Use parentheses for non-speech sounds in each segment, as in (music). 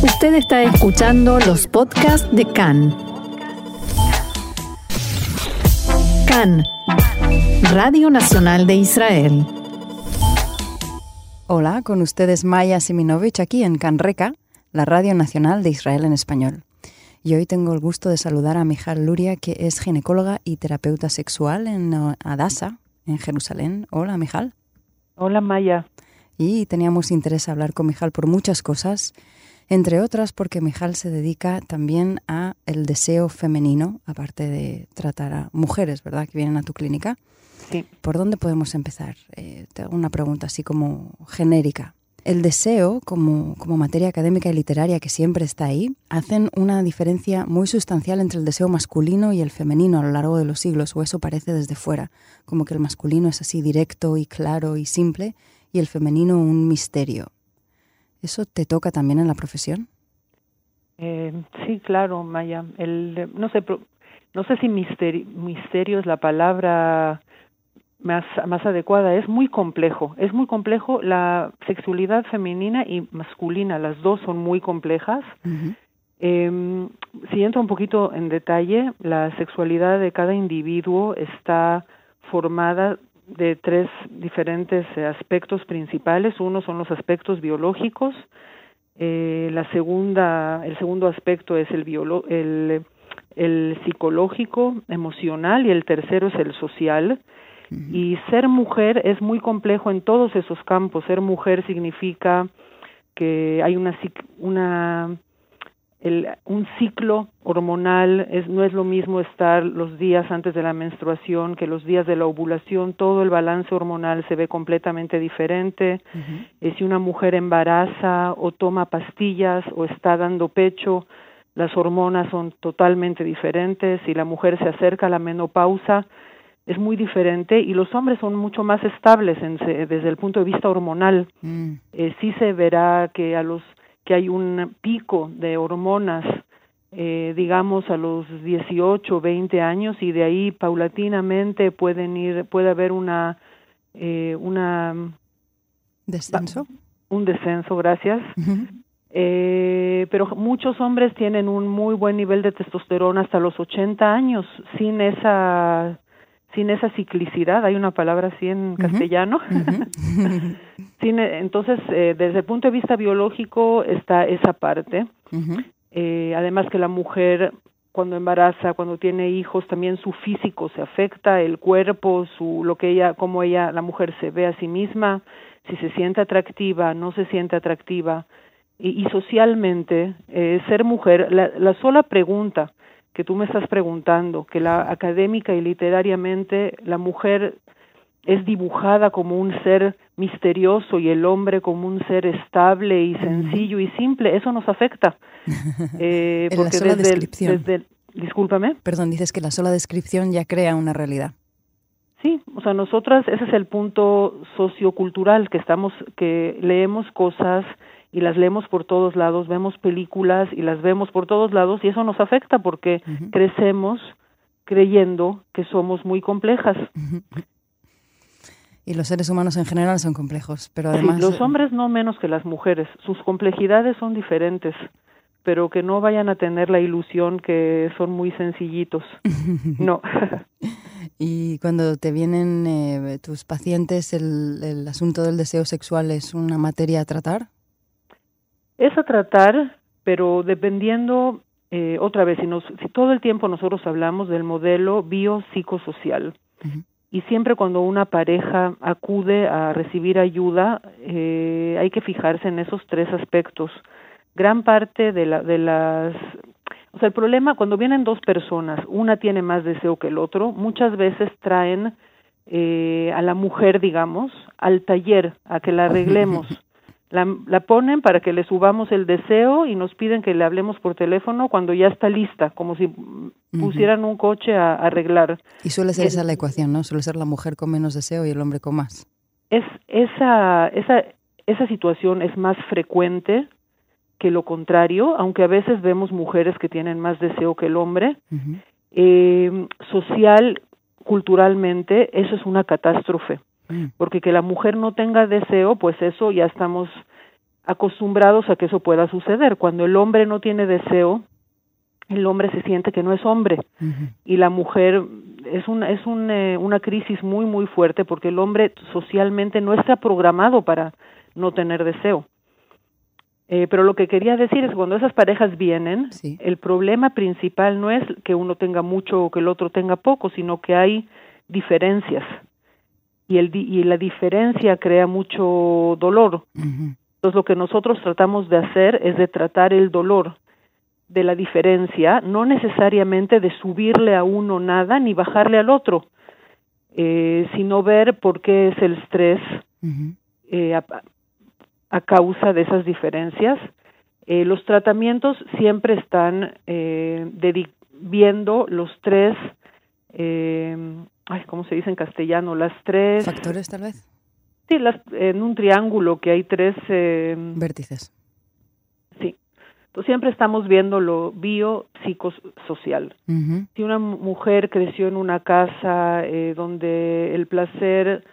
Usted está escuchando los podcasts de CAN. CAN, Radio Nacional de Israel. Hola, con ustedes Maya Siminovich aquí en CanReca, la Radio Nacional de Israel en español. Y hoy tengo el gusto de saludar a Mijal Luria, que es ginecóloga y terapeuta sexual en Adasa, en Jerusalén. Hola, Mijal. Hola, Maya. Y teníamos interés a hablar con Mijal por muchas cosas, entre otras porque Mijal se dedica también a el deseo femenino, aparte de tratar a mujeres, ¿verdad?, que vienen a tu clínica. Sí. ¿Por dónde podemos empezar? Eh, te hago una pregunta así como genérica. El deseo, como, como materia académica y literaria que siempre está ahí, hacen una diferencia muy sustancial entre el deseo masculino y el femenino a lo largo de los siglos, o eso parece desde fuera, como que el masculino es así directo y claro y simple, y el femenino un misterio. ¿Eso te toca también en la profesión? Eh, sí, claro, Maya. El, no sé, no sé si misterio, misterio es la palabra más, más adecuada. Es muy complejo. Es muy complejo. La sexualidad femenina y masculina, las dos son muy complejas. eh, si entro un poquito en detalle, la sexualidad de cada individuo está formada de tres diferentes aspectos principales. Uno son los aspectos biológicos. Eh, la segunda, el segundo aspecto es el, biolo el, el psicológico, emocional y el tercero es el social. Y ser mujer es muy complejo en todos esos campos. Ser mujer significa que hay una, una el, un ciclo hormonal, es, no es lo mismo estar los días antes de la menstruación que los días de la ovulación, todo el balance hormonal se ve completamente diferente. Uh -huh. eh, si una mujer embaraza o toma pastillas o está dando pecho, las hormonas son totalmente diferentes. Si la mujer se acerca a la menopausa, es muy diferente y los hombres son mucho más estables en, desde el punto de vista hormonal. Mm. Eh, sí se verá que a los que hay un pico de hormonas, eh, digamos a los 18, 20 años y de ahí paulatinamente pueden ir, puede haber una, eh, una descenso, un descenso, gracias. Uh -huh. eh, pero muchos hombres tienen un muy buen nivel de testosterona hasta los 80 años sin esa sin esa ciclicidad, hay una palabra así en castellano. Uh (laughs) -huh. sin, entonces, eh, desde el punto de vista biológico está esa parte. Uh -huh. eh, además que la mujer cuando embaraza, cuando tiene hijos, también su físico se afecta, el cuerpo, su lo que ella, como ella, la mujer se ve a sí misma, si se siente atractiva, no se siente atractiva, y, y socialmente eh, ser mujer, la, la sola pregunta que tú me estás preguntando, que la académica y literariamente la mujer es dibujada como un ser misterioso y el hombre como un ser estable y sencillo y simple, eso nos afecta. (laughs) Eh, porque la sola desde, descripción. El, desde el, discúlpame. Perdón, dices que la sola descripción ya crea una realidad. Sí, o sea, nosotras ese es el punto sociocultural que estamos que leemos cosas y las leemos por todos lados, vemos películas y las vemos por todos lados y eso nos afecta porque uh -huh. crecemos creyendo que somos muy complejas. Uh -huh. Y los seres humanos en general son complejos, pero además... Sí, los hombres no menos que las mujeres, sus complejidades son diferentes, pero que no vayan a tener la ilusión que son muy sencillitos. (laughs) no. (laughs) y cuando te vienen eh, tus pacientes, el, el asunto del deseo sexual es una materia a tratar? Es a tratar, pero dependiendo, eh, otra vez, si, nos, si todo el tiempo nosotros hablamos del modelo biopsicosocial, uh -huh. y siempre cuando una pareja acude a recibir ayuda, eh, hay que fijarse en esos tres aspectos. Gran parte de, la, de las... O sea, el problema, cuando vienen dos personas, una tiene más deseo que el otro, muchas veces traen eh, a la mujer, digamos, al taller, a que la (laughs) arreglemos. La, la, ponen para que le subamos el deseo y nos piden que le hablemos por teléfono cuando ya está lista, como si pusieran uh -huh. un coche a, a, arreglar. Y suele ser es, esa la ecuación, ¿no? Suele ser la mujer con menos deseo y el hombre con más. Es esa esa esa situación es más frecuente que lo contrario, aunque a veces vemos mujeres que tienen más deseo que el hombre. Uh -huh. eh, social, culturalmente, eso es una catástrofe porque que la mujer no tenga deseo, pues eso ya estamos acostumbrados a que eso pueda suceder. Cuando el hombre no tiene deseo, el hombre se siente que no es hombre. Y la mujer es una es un, eh, una crisis muy muy fuerte porque el hombre socialmente no está programado para no tener deseo. Eh, pero lo que quería decir es cuando esas parejas vienen, el problema principal no es que uno tenga mucho o que el otro tenga poco, sino que hay diferencias y el y la diferencia crea mucho dolor. Entonces lo que nosotros tratamos de hacer es de tratar el dolor de la diferencia, no necesariamente de subirle a uno nada ni bajarle al otro, eh, sino ver por qué es el estrés eh, a, causa de esas diferencias. Eh, los tratamientos siempre están viendo los tres, ay, ¿cómo se dice en castellano? Las tres... Factores, tal vez. Sí, las, en un triángulo que hay tres... Vértices siempre estamos viendo lo biopsicosocial. Si una mujer creció en una casa eh, donde el placer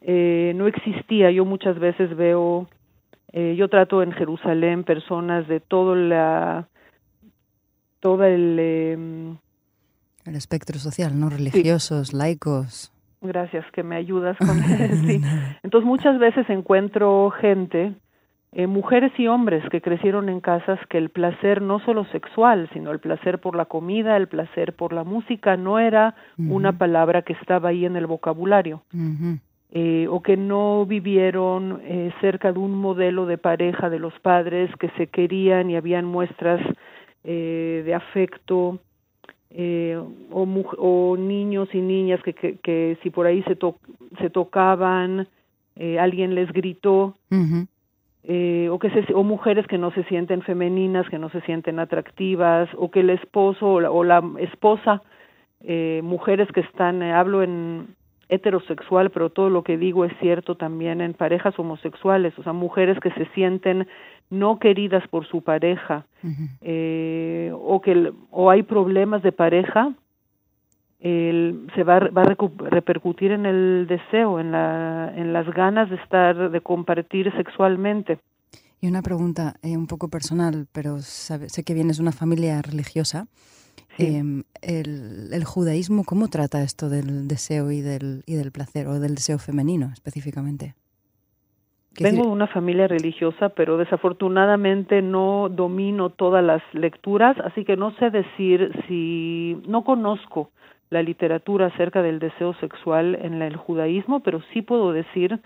eh, no existía, yo muchas veces veo, eh, yo trato en Jerusalén personas de todo la, todo el... El espectro social, ¿no? Religiosos, laicos. Gracias, que me ayudas (laughs) con (laughs) eso. Entonces muchas veces encuentro gente eh, mujeres y hombres que crecieron en casas que el placer no solo sexual, sino el placer por la comida, el placer por la música, no era una palabra que estaba ahí en el vocabulario. Eh, o que no vivieron eh, cerca de un modelo de pareja de los padres que se querían y habían muestras de afecto, o, o, niños y niñas que, que, si por ahí se, se tocaban, alguien les gritó, eh, o que se, o mujeres que no se sienten femeninas, que no se sienten atractivas, o que el esposo o la, esposa, eh, mujeres que están, eh, hablo en heterosexual, pero todo lo que digo es cierto también en parejas homosexuales, o sea, mujeres que se sienten no queridas por su pareja, o que o hay problemas de pareja el, se va, va a repercutir en el deseo, en, la, en las ganas de estar, de compartir sexualmente. Y una pregunta eh, un poco personal, pero sé que vienes de una familia religiosa. Em, el, el, judaísmo cómo trata esto del deseo y del, y del placer, o del deseo femenino específicamente? Vengo de una familia religiosa, pero desafortunadamente no domino todas las lecturas, así que no sé decir si no conozco la literatura acerca del deseo sexual en el judaísmo, pero sí puedo decir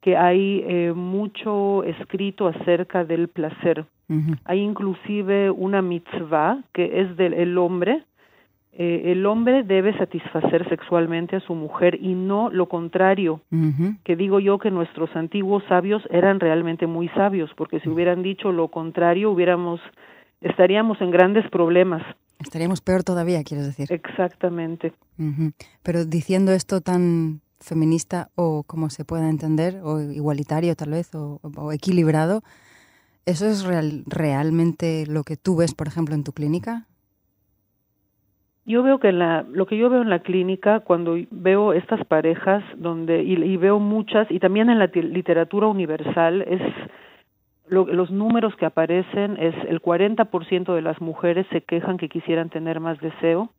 que hay eh, mucho escrito acerca del placer. Hay inclusive una mitzvah que es del hombre. Eh, el hombre debe satisfacer sexualmente a su mujer y no lo contrario, que digo yo que nuestros antiguos sabios eran realmente muy sabios, porque si hubieran dicho lo contrario, hubiéramos estaríamos en grandes problemas. Estaríamos peor todavía, quieres decir. Exactamente. Pero diciendo esto tan feminista o como se pueda entender, o igualitario tal vez, o, equilibrado, ¿eso es real, realmente lo que tú ves, por ejemplo, en tu clínica? Yo veo que la, lo que yo veo en la clínica, cuando veo estas parejas, donde y veo muchas, y también en la literatura universal, es los números que aparecen es el 40% de las mujeres se quejan que quisieran tener más deseo,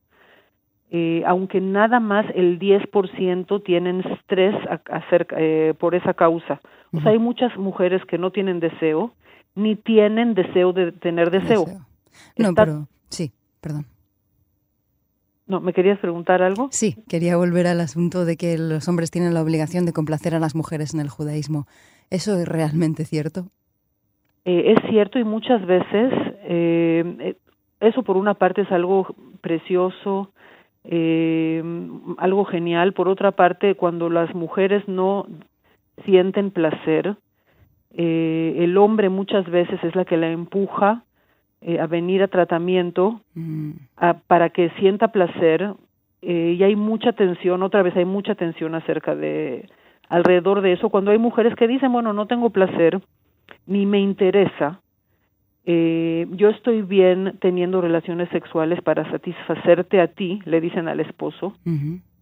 eh, aunque nada más el 10% tienen estrés acerca, eh, por esa causa. O sea, hay muchas mujeres que no tienen deseo, ni tienen deseo de tener deseo. No, pero sí, perdón. No, ¿me querías preguntar algo? Sí, quería volver al asunto de que los hombres tienen la obligación de complacer a las mujeres en el judaísmo. ¿Eso es realmente cierto? Eh, es cierto y muchas veces eh, eh, eso por una parte es algo precioso, eh, algo genial, por otra parte cuando las mujeres no sienten placer, el hombre muchas veces es la que la empuja eh, a venir a tratamiento mm. a, para que sienta placer eh, y hay mucha tensión, otra vez hay mucha tensión acerca de alrededor de eso, cuando hay mujeres que dicen, bueno, no tengo placer, ni me interesa, eh, yo estoy bien teniendo relaciones sexuales para satisfacerte a ti, le dicen al esposo,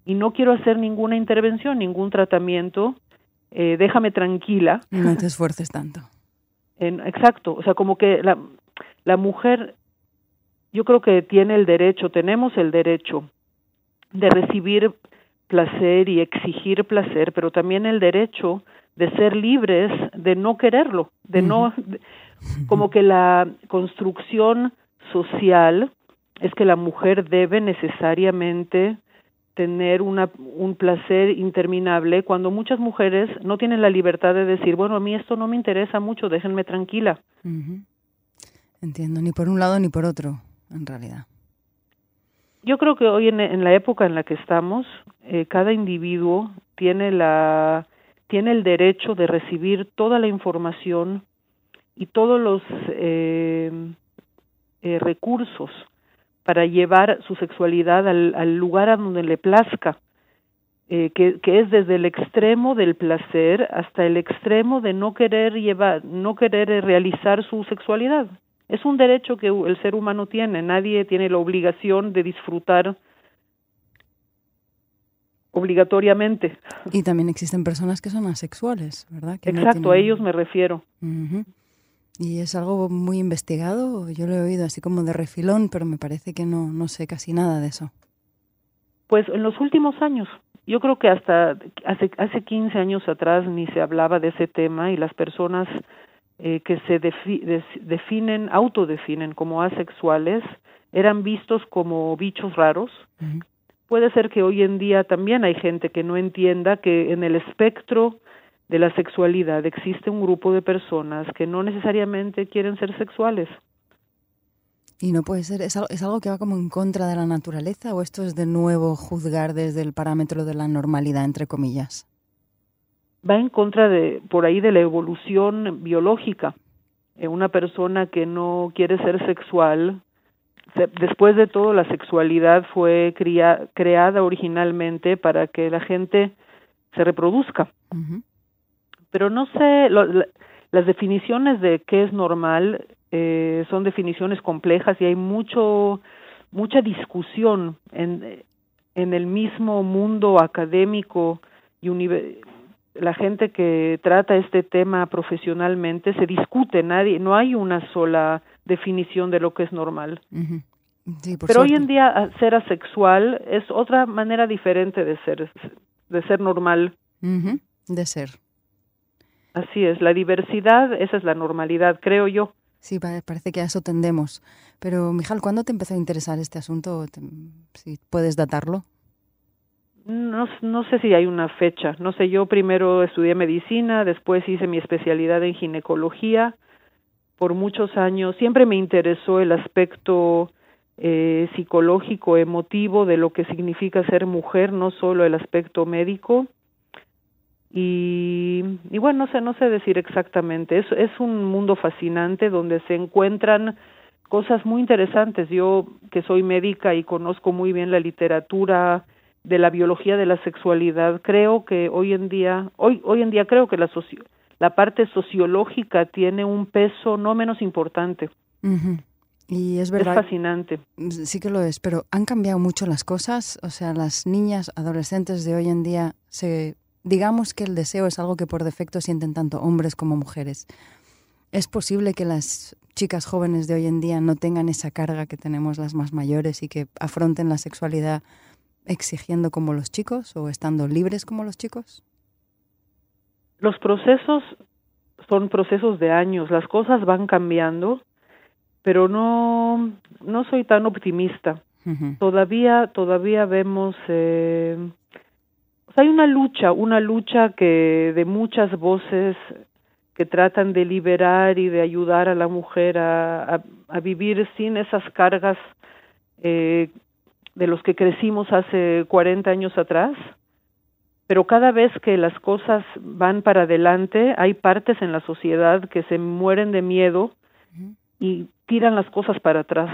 y no quiero hacer ninguna intervención, ningún tratamiento, eh, déjame tranquila. No te esfuerces tanto. En, exacto, o sea, como que la, la mujer, yo creo que tiene el derecho, tenemos el derecho de recibir placer y exigir placer, pero también el derecho de ser libres de no quererlo, de no, como que la construcción social es que la mujer debe necesariamente tener una, un placer interminable cuando muchas mujeres no tienen la libertad de decir, bueno, a mí esto no me interesa mucho, déjenme tranquila. Entiendo, ni por un lado ni por otro, en realidad. Yo creo que hoy en, en la época en la que estamos, eh, cada individuo tiene la tiene el derecho de recibir toda la información y todos los eh, eh, recursos para llevar su sexualidad al, lugar a donde le plazca, eh, que, que, es desde el extremo del placer hasta el extremo de no querer llevar, no querer realizar su sexualidad. Es un derecho que el ser humano tiene. Nadie tiene la obligación de disfrutar obligatoriamente. Y también existen personas que son asexuales, ¿verdad? Exacto, a ellos me refiero. Y es algo muy investigado, yo lo he oído así como de refilón, pero me parece que no, no sé casi nada de eso. Pues en los últimos años, yo creo que hasta hace, hace 15 años atrás ni se hablaba de ese tema y las personas eh, que se definen, autodefinen como asexuales, eran vistos como bichos raros. Puede ser que hoy en día también hay gente que no entienda que en el espectro de la sexualidad existe un grupo de personas que no necesariamente quieren ser sexuales. Y no puede ser, ¿es algo, ¿es algo que va como en contra de la naturaleza o esto es de nuevo juzgar desde el parámetro de la normalidad, entre comillas? Va en contra de, por ahí, de la evolución biológica. Eh, una persona que no quiere ser sexual, después de todo, la sexualidad fue creada originalmente para que la gente se reproduzca pero no sé, las definiciones de qué es normal eh, son definiciones complejas y hay mucho mucha discusión en, en el mismo mundo académico y la gente que trata este tema profesionalmente se discute, nadie, no hay una sola definición de lo que es normal. Pero hoy en día ser asexual es otra manera diferente de ser, de ser normal. De ser. Así es, la diversidad, esa es la normalidad, creo yo. Sí, parece que a eso tendemos. Pero, Mijal, ¿cuándo te empezó a interesar este asunto? Si puedes datarlo. No, no sé si hay una fecha. No sé, yo primero estudié medicina, después hice mi especialidad en ginecología. Por muchos años siempre me interesó el aspecto eh, psicológico, emotivo de lo que significa ser mujer, no solo el aspecto médico y, y bueno, no sé, no sé decir exactamente, es, es un mundo fascinante donde se encuentran cosas muy interesantes. Yo que soy médica y conozco muy bien la literatura de la biología de la sexualidad, creo que hoy en día, hoy, hoy en día creo que la, socio, la parte sociológica tiene un peso no menos importante. Y es verdad. Es fascinante. Sí que lo es, pero han cambiado mucho las cosas. O sea, las niñas, adolescentes de hoy en día se Digamos que el deseo es algo que por defecto sienten tanto hombres como mujeres. ¿Es posible que las chicas jóvenes de hoy en día no tengan esa carga que tenemos las más mayores y que afronten la sexualidad exigiendo como los chicos o estando libres como los chicos? Los procesos son procesos de años, las cosas van cambiando, pero no, no soy tan optimista. Todavía, todavía vemos eh, hay una lucha, una lucha que de muchas voces que tratan de liberar y de ayudar a la mujer a, a, vivir sin esas cargas eh, de los que crecimos hace 40 años atrás. Pero cada vez que las cosas van para adelante, hay partes en la sociedad que se mueren de miedo y tiran las cosas para atrás.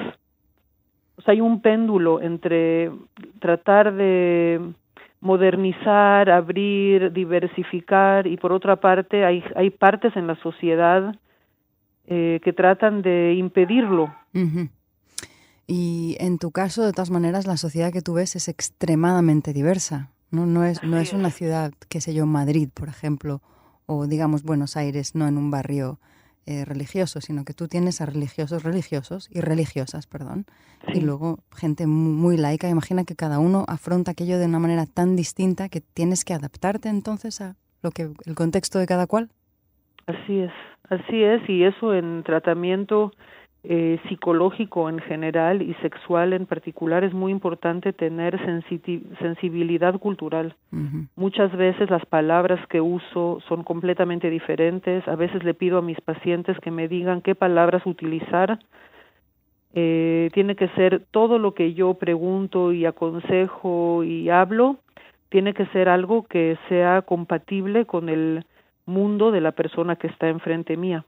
O sea, hay un péndulo entre tratar de modernizar, abrir, diversificar y por otra parte hay, hay partes en la sociedad eh, que tratan de impedirlo. Y en tu caso, de todas maneras, la sociedad que tú ves es extremadamente diversa. No, no, es, no es una ciudad, qué sé yo, Madrid, por ejemplo, o digamos Buenos Aires, no en un barrio eh, religioso, sino que tú tienes a religiosos religiosos y religiosas, perdón, y luego gente muy, laica. Imagina que cada uno afronta aquello de una manera tan distinta que tienes que adaptarte entonces a lo que el contexto de cada cual. Así es, así es, y eso en tratamiento eh, psicológico en general y sexual en particular es muy importante tener sensibilidad cultural. Muchas veces las palabras que uso son completamente diferentes. A veces le pido a mis pacientes que me digan qué palabras utilizar. Eh, tiene que ser todo lo que yo pregunto y aconsejo y hablo, tiene que ser algo que sea compatible con el mundo de la persona que está enfrente mía.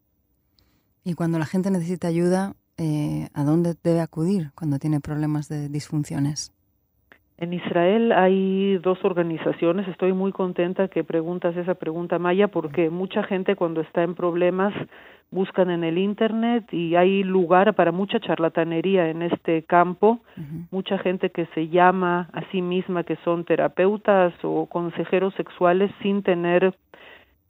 Y cuando la gente necesita ayuda, eh, ¿a dónde debe acudir cuando tiene problemas de disfunciones? En Israel hay dos organizaciones. Estoy muy contenta que preguntas esa pregunta, Maya, porque mucha gente cuando está en problemas buscan en el Internet y hay lugar para mucha charlatanería en este campo. Mucha gente que se llama a sí misma que son terapeutas o consejeros sexuales sin tener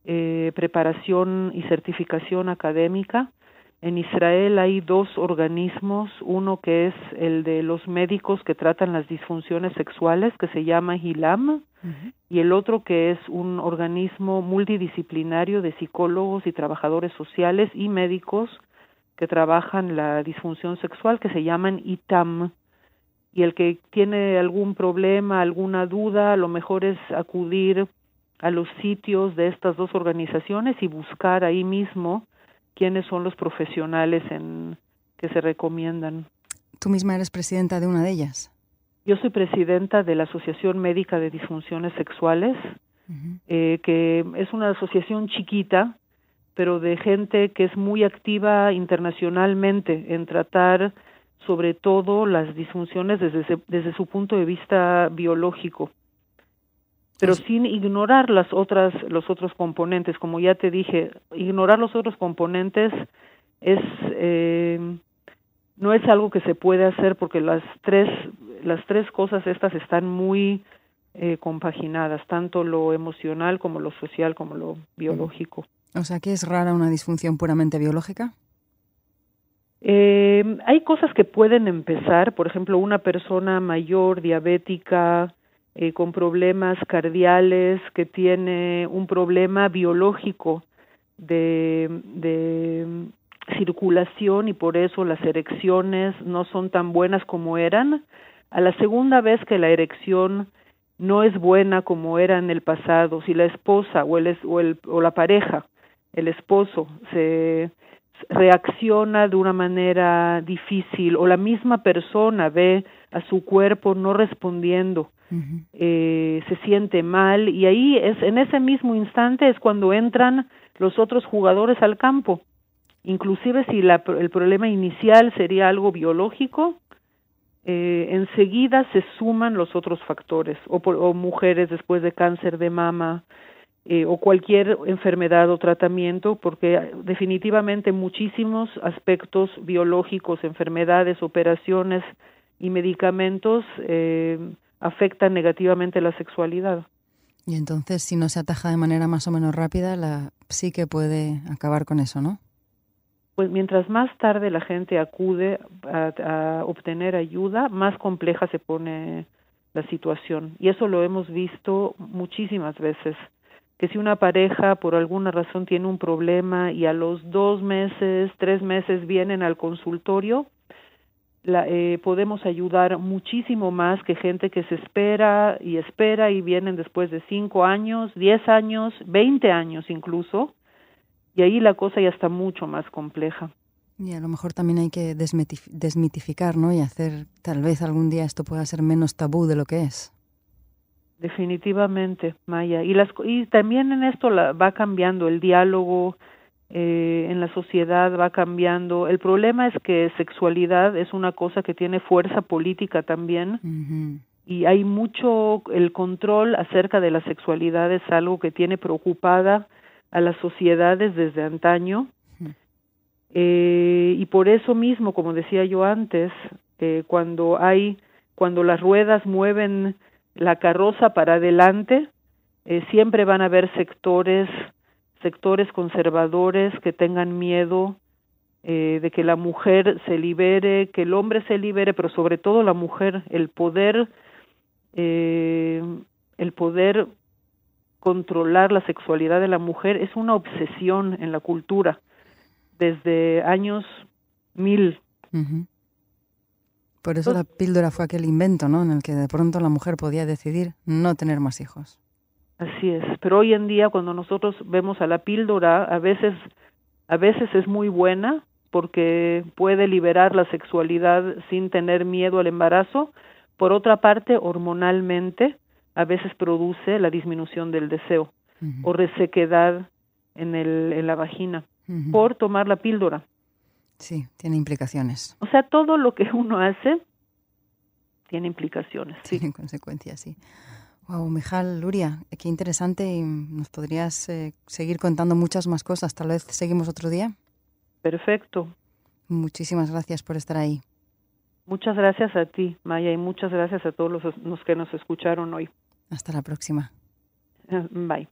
eh, preparación y certificación académica en Israel hay dos organismos, uno que es el de los médicos que tratan las disfunciones sexuales, que se llama HILAM, y el otro que es un organismo multidisciplinario de psicólogos y trabajadores sociales y médicos que trabajan la disfunción sexual, que se llaman ITAM. Y el que tiene algún problema, alguna duda, lo mejor es acudir a los sitios de estas dos organizaciones y buscar ahí mismo quiénes son los profesionales en, que se recomiendan. ¿Tú misma eres presidenta de una de ellas? Yo soy presidenta de la Asociación Médica de Disfunciones Sexuales, eh, que es una asociación chiquita, pero de gente que es muy activa internacionalmente en tratar sobre todo las disfunciones desde, desde su punto de vista biológico pero sin ignorar las otras los otros componentes como ya te dije ignorar los otros componentes es eh, no es algo que se puede hacer porque las tres las tres cosas estas están muy eh, compaginadas tanto lo emocional como lo social como lo biológico. O sea que es rara una disfunción puramente biológica eh, hay cosas que pueden empezar por ejemplo una persona mayor diabética eh, con problemas cardiales, que tiene un problema biológico de, de circulación y por eso las erecciones no son tan buenas como eran. A la segunda vez que la erección no es buena como era en el pasado, si la esposa o, el, o, el, o la pareja, el esposo, se reacciona de una manera difícil o la misma persona ve a su cuerpo no respondiendo eh, se siente mal. Y ahí es en ese mismo instante es cuando entran los otros jugadores al campo. Inclusive si la, el problema inicial sería algo biológico eh, enseguida se suman los otros factores o, o mujeres después de cáncer de mama eh, o cualquier enfermedad o tratamiento, porque definitivamente muchísimos aspectos biológicos, enfermedades, operaciones y medicamentos eh, afectan negativamente la sexualidad. Y entonces, si no se ataja de manera más o menos rápida, la psique puede acabar con eso, ¿no? Pues mientras más tarde la gente acude a, obtener ayuda, más compleja se pone la situación. Y eso lo hemos visto muchísimas veces que si una pareja por alguna razón tiene un problema y a los dos meses, tres meses vienen al consultorio, la, eh, podemos ayudar muchísimo más que gente que se espera y espera y vienen después de cinco años, diez años, veinte años incluso, y ahí la cosa ya está mucho más compleja. Y a lo mejor también hay que desmitificar, ¿no? Y hacer, tal vez algún día esto pueda ser menos tabú de lo que es. Definitivamente, Maya. Y, las, y también en esto la, va cambiando el diálogo, eh, en la sociedad va cambiando. El problema es que sexualidad es una cosa que tiene fuerza política también. Y hay mucho, el control acerca de la sexualidad es algo que tiene preocupada a las sociedades desde antaño. eh, y por eso mismo, como decía yo antes, eh, cuando hay, cuando las ruedas mueven la carroza para adelante, eh, siempre van a haber sectores sectores conservadores que tengan miedo eh, de que la mujer se libere, que el hombre se libere, pero sobre todo la mujer, el poder, eh, el poder controlar la sexualidad de la mujer es una obsesión en la cultura desde años mil. Por eso la píldora fue aquel invento, ¿no? En el que de pronto la mujer podía decidir no tener más hijos. Así es, pero hoy en día cuando nosotros vemos a la píldora, a veces a veces es muy buena porque puede liberar la sexualidad sin tener miedo al embarazo. Por otra parte, hormonalmente a veces produce la disminución del deseo o resequedad en el en la vagina por tomar la píldora. Sí, tiene implicaciones. O sea, todo lo que uno hace tiene implicaciones. Sí. Tiene consecuencias, sí. Wow, Mijal, Luria, qué interesante y nos podrías eh, seguir contando muchas más cosas. Tal vez seguimos otro día. Perfecto. Muchísimas gracias por estar ahí. Muchas gracias a ti, Maya, y muchas gracias a todos los, los que nos escucharon hoy. Hasta la próxima. (laughs) Bye.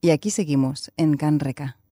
Y aquí seguimos en Canreca.